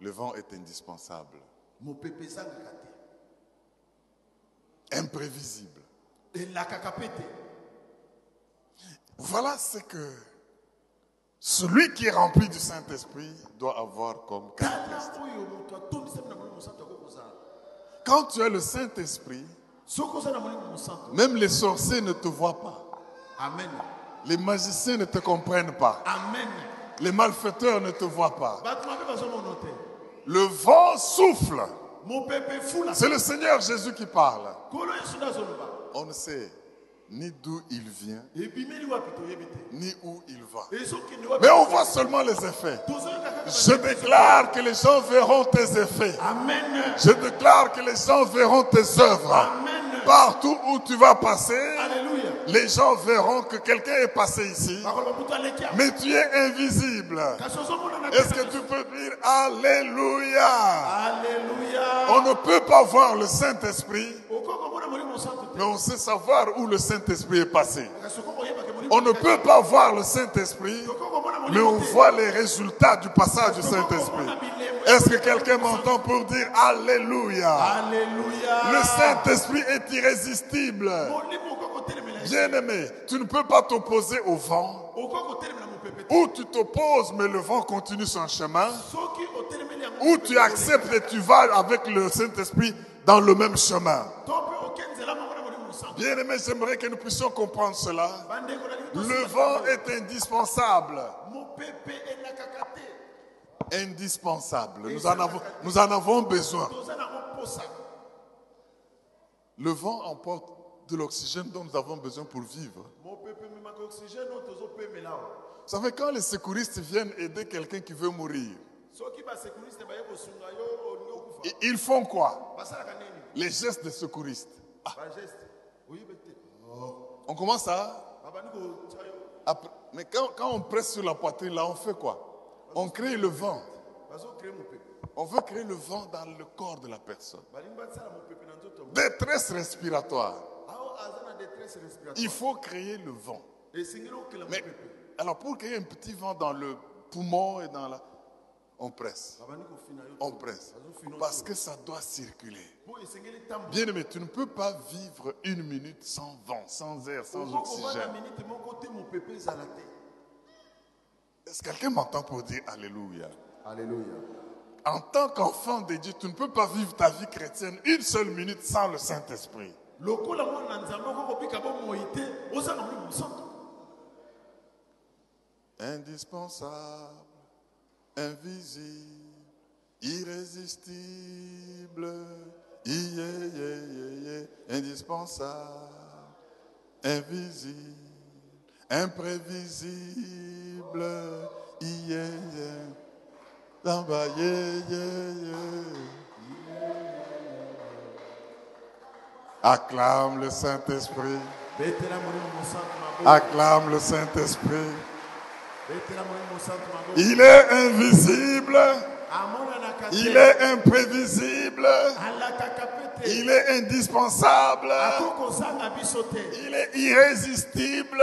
Le vent est indispensable. Imprévisible. Voilà ce que celui qui est rempli du Saint-Esprit doit avoir comme caractéristique. kozala Quand tu as le Saint-Esprit, même les sorciers ne te voient pas. amen Les magiciens ne te comprennent pas. amen Les malfaiteurs ne te voient pas. Le vent souffle. C'est le Seigneur Jésus qui parle. On ne sait ni d'où il vient, ni où il va. Mais on voit seulement les effets. Je déclare que les gens verront tes effets. Je déclare que les gens verront tes œuvres. Partout où tu vas passer, alléluia les gens verront que quelqu'un est passé ici, mais tu es invisible. Est-ce que tu peux dire Alléluia? Alléluia On ne peut pas voir le Saint-Esprit, mais on sait savoir où le Saint-Esprit est passé. On ne peut pas voir le Saint-Esprit, mais on voit les résultats du passage du Saint-Esprit. Est-ce que quelqu'un m'entend pour dire Alléluia? Alléluia Le Saint-Esprit est irrésistible. Bien-aimé, tu ne peux pas t'opposer au vent. Ou tu t'opposes, mais le vent continue son chemin. Ou tu acceptes et tu vas avec le Saint-Esprit dans le même chemin. Bien-aimé, j'aimerais que nous puissions comprendre cela. Le vent est indispensable. Indispensable. Nous en avons, nous en avons besoin. Le vent emporte de l'oxygène dont nous avons besoin pour vivre. Vous savez, quand les secouristes viennent aider quelqu'un qui veut mourir, ils font quoi? Basalaka nini Les gestes des secouristes. oyebi te On commence à... après- mais quand, quand on presse sur la poitrine, là, on fait quoi? On crée le vent. On veut créer le vent dans le corps de la personne. basala mopepe na nzoto Détresse respiratoire. Il faut créer le vent. Mais alors pour créer un petit vent dans le poumon et dans la... On presse. kofina yo On presse. Parce que ça doit circuler. Bien aimé, tu ne peux pas vivre une minute sans vent, sans air, sans oxygène. Est-ce que quelqu'un m'entend pour dire Alléluia? Alleluya En tant qu'enfant de Dieu, tu ne peux pas vivre ta vie chrétienne une seule minute sans le Saint-Esprit. Indispensable, invisible, irrésistible, indispensable, invisible, imprévisible, yeah, yeah. Samba, yeah, yeah, yeah. Acclame le Saint-Esprit, acclame le Saint-Esprit. Il est invisible, il est imprévisible, il est indispensable, il est irrésistible.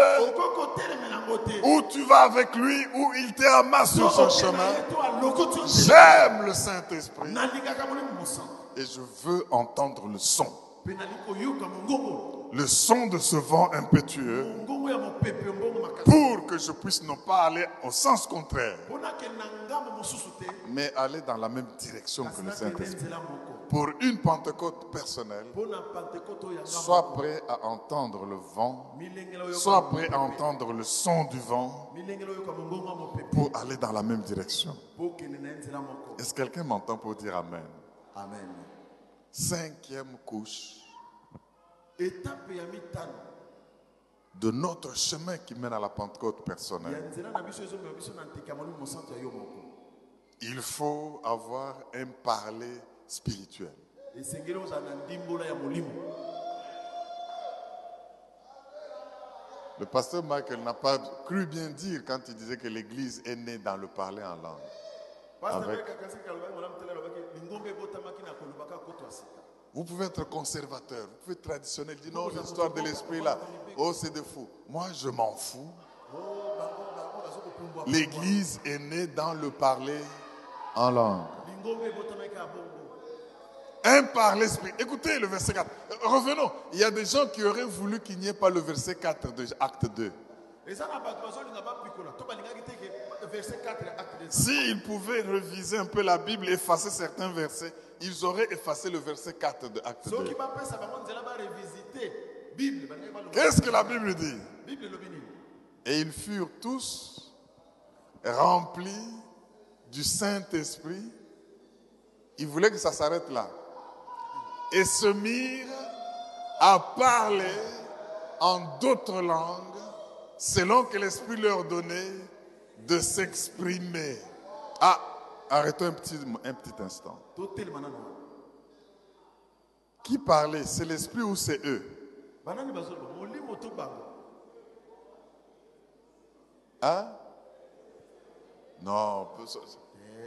Où tu vas avec lui, où il te amasse sur son chemin. J'aime le Saint-Esprit. Et je veux entendre le son. Le son de ce vent impétueux pour que je puisse non pas aller au sens contraire, mais aller dans la même direction que le Saint-Esprit. Pour une Pentecôte personnelle, sois prêt à entendre le vent, sois prêt à entendre le son du vent pour aller dans la même direction. Est-ce que quelqu'un m'entend pour dire Amen? Amen Cinquième couche de notre chemin qui mène à la Pentecôte personnelle. Il faut avoir un parler spirituel. Le pasteur Michael n'a pas cru bien dire quand il disait que l'Église est née dans le parler en langue. Avec- Vous pouvez être conservateur, vous pouvez être traditionnel, dire non, l'histoire de l'esprit là, oh c'est de fou. Moi je m'en fous. L'Église est née dans le parler en langue. Un parler spirituel. Écoutez le verset 4. Euh, Revenons. Il y a des gens qui auraient voulu qu'il n'y ait pas le verset 4 de Acte 2. eza na bato bazolinga bapikola to balingaki te ke verset 4 ya acte des S'ils pouvaient réviser un peu la Bible, effacer certains versets, ils auraient effacé le verset 4 de Acte 2. soki bapesa bango nzela barevisite bible balingaki baloba Qu'est-ce que la Bible dit? Et ils furent tous remplis du Saint-Esprit. Ils voulaient que ça s'arrête là. Et se mirent à parler en d'autres langues selon que l'Esprit leur donnait de s'exprimer. Ah, arrêtons un petit, un petit instant. Qui parlait? C'est l'Esprit ou c'est eux? Hein? Non.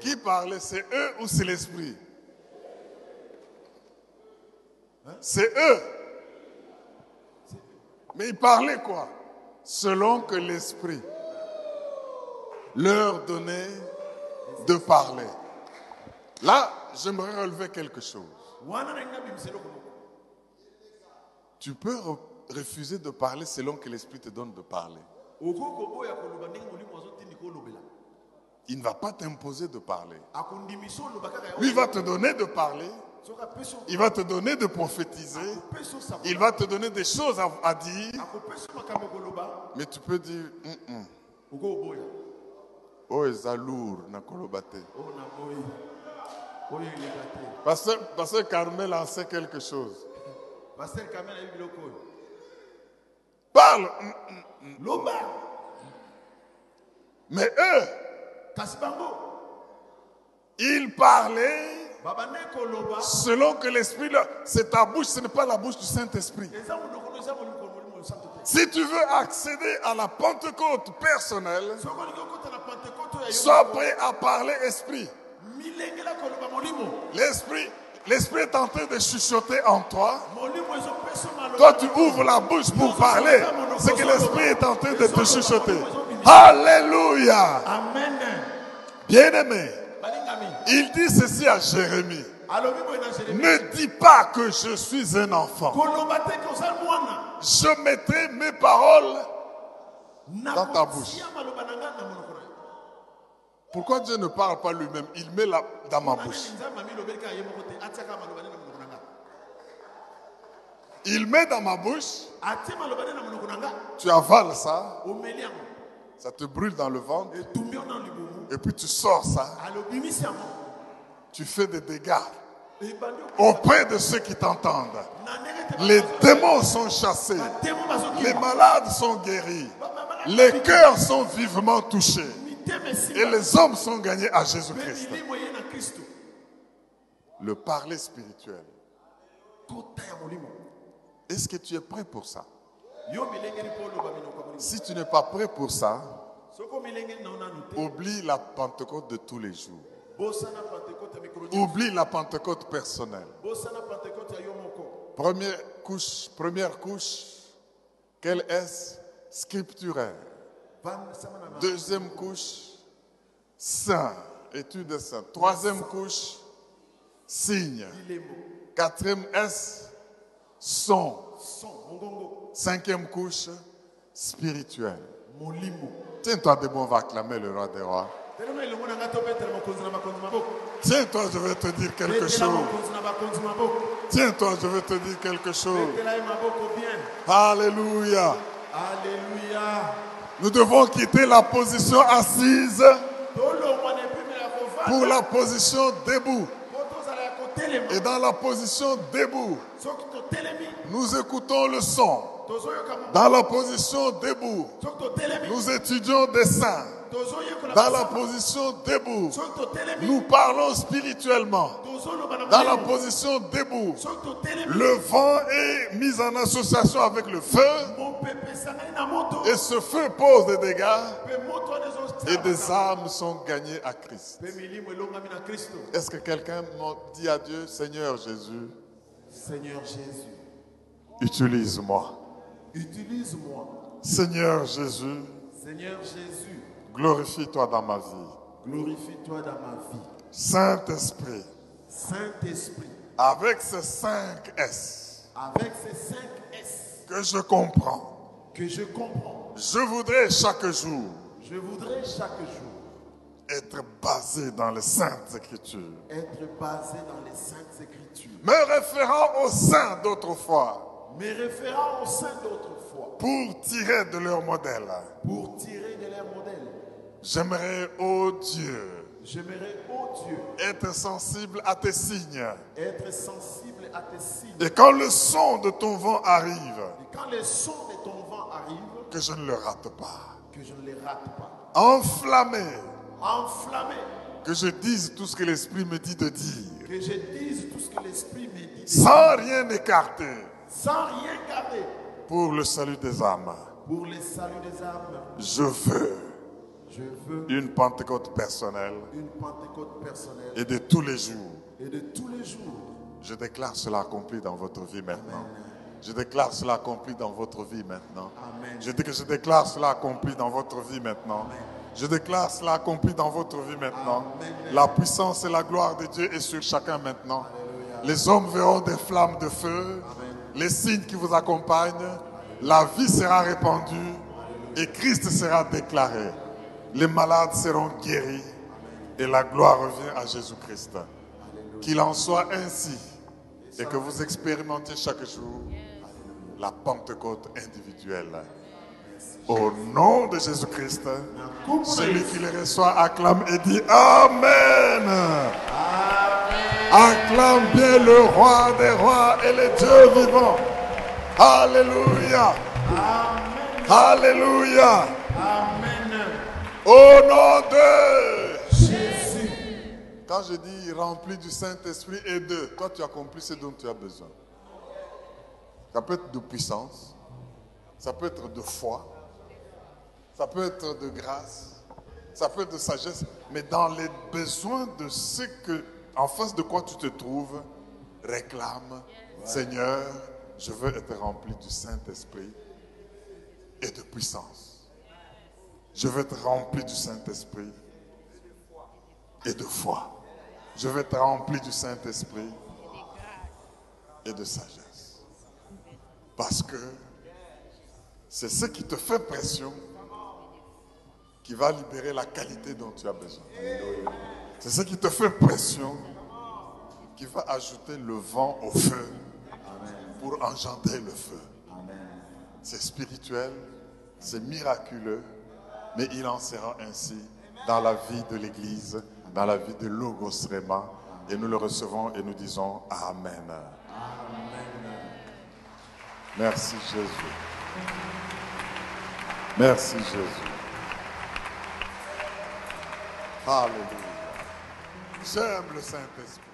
Qui parlait? C'est eux ou c'est l'Esprit? Hein? C'est eux. Mais ils parlaient quoi? Selon que l'Esprit leur donnait de parler. Là, j'aimerais relever quelque chose. Tu peux re- refuser de parler selon que l'Esprit te donne de parler. Il ne va pas t'imposer de parler. Lui va te donner de parler. Il va te donner de prophétiser. Il va te donner des choses à, dire. Mais tu peux dire, hum. okoki koboya oh, eza lourd na koloba te. oyo na oyo eleka te Pasteur, Carmel en sait quelque chose. oyo Parle. Loba Mais eux, kasi bango ils parlaient selon que l'Esprit. C'est ta bouche, ce n'est pas la bouche du Saint-Esprit. Si tu veux accéder à la Pentecôte personnelle, sois prêt à parler esprit. L'esprit, l'esprit est en train de chuchoter en toi. Toi, tu ouvres la bouche pour parler. C'est que l'esprit est en train de te chuchoter. Alléluia. amen Bien-aimé, il dit ceci à Jérémie. Ne dis pas que je suis un enfant. Je mettrai mes paroles. Dans ta bouche. Pourquoi Dieu ne parle pas lui-même? Il met là dans ma bouche. Il met dans ma bouche. Tu avales ça. Ça te brûle dans le ventre. Et puis tu sors ça. Tu fais des dégâts auprès de ceux qui t'entendent. Les démons sont chassés. Les malades sont guéris. Les cœurs sont vivement touchés. Et les hommes sont gagnés à Jésus-Christ. Le parler spirituel. Est-ce que tu es prêt pour ça? Si tu n'es pas prêt pour ça, oublie la Pentecôte de tous les jours. Oublie la Pentecôte personnelle. Première couche, première couche, quelle est scripturaire. Deuxième couche, saint, étude saint. Troisième couche, signe. Quatrième S, son. Cinquième couche, spirituel. Tiens-toi debout, on va acclamer le roi des rois. Tiens-toi, je vais te dire quelque chose. Tiens-toi, je vais te dire quelque chose. bien Alléluia. Nous devons quitter la position assise pour la position debout. Et dans la position debout, nous écoutons le son. Dans la position debout, nous étudions des saints. Dans la position debout, nous parlons spirituellement. Dans la position debout, le vent est mis en association avec le feu. Et ce feu pose des dégâts. Et des âmes sont gagnées à Christ. Est-ce que quelqu'un dit à Dieu, Seigneur Jésus, seigneur jésus. utilise-moi. utilise-moi. Seigneur Jésus, seigneur jésus glorifie-toi dans ma vie. glorifie-toi dans ma vie. Saint-Esprit, saint-esprit. Avec ces cinq S. Avec ces cinq S. Que je comprends, que je comprends. Je voudrais chaque jour je voudrais chaque jour être basé dans les Saintes Écritures, être basé dans les saintes écritures. Me référant aux saints d'autrefois me référant au sein d'autrefois pour tirer de leur modèle. pour tirer de leur modèle J'aimerais, ô Dieu, j'aimerais ô Dieu être sensible à tes signes. être sensible à tes signes. Et quand le son de ton vent arrive, et quand les sons de ton vent arrivent que je ne le rate pas. que je ne les rate pas. Enflammé, enflammé. Que je dise tout ce que l'Esprit me dit de dire, que je dise tout ce que l'esprit me dit sans rien écarter, sans rien garder. Pour le salut des âmes. pour le salut des âmes. Je veux je veux une Pentecôte personnelle une pentecôte personnelle et de tous les jours. et de tous les jours Je déclare cela accompli dans votre vie maintenant. Je déclare cela accompli dans votre vie maintenant. Amen. Je déclare cela accompli dans votre vie maintenant. Je déclare cela accompli dans votre vie maintenant. La puissance et la gloire de Dieu est sur chacun maintenant. Les hommes verront des flammes de feu, les signes qui vous accompagnent. La vie sera répandue et Christ sera déclaré. Les malades seront guéris et la gloire revient à Jésus-Christ. Qu'il en soit ainsi et que vous expérimentiez chaque jour la Pentecôte individuelle. Au nom de Jésus-Christ, celui qui les reçoit acclame et dit Amen. Acclame bien le roi des rois et le Dieu vivant. Alléluia. Alléluia. Au nom de Jésus. Quand je dis rempli du Saint-Esprit et de, toi tu accomplis ce dont tu as besoin. Ça peut être de puissance, ça peut être de foi, ça peut être de grâce, ça peut être de sagesse, mais dans les besoins de ce que, en face de quoi tu te trouves, réclame, Seigneur, je veux être rempli du Saint-Esprit et de puissance. Je veux être rempli du Saint-Esprit et de foi. Je vais être rempli du Saint-Esprit et de sagesse. Parce que c'est ce qui te fait pression qui va libérer la qualité dont tu as besoin. C'est ce qui te fait pression qui va ajouter le vent au feu pour engendrer le feu. C'est spirituel, c'est miraculeux, mais il en sera ainsi dans la vie de l'Église, dans la vie de Logos Rema. Et nous le recevons et nous disons Amen. Merci Jésus. Merci Jésus. Alléluia. J'aime le Saint-Esprit.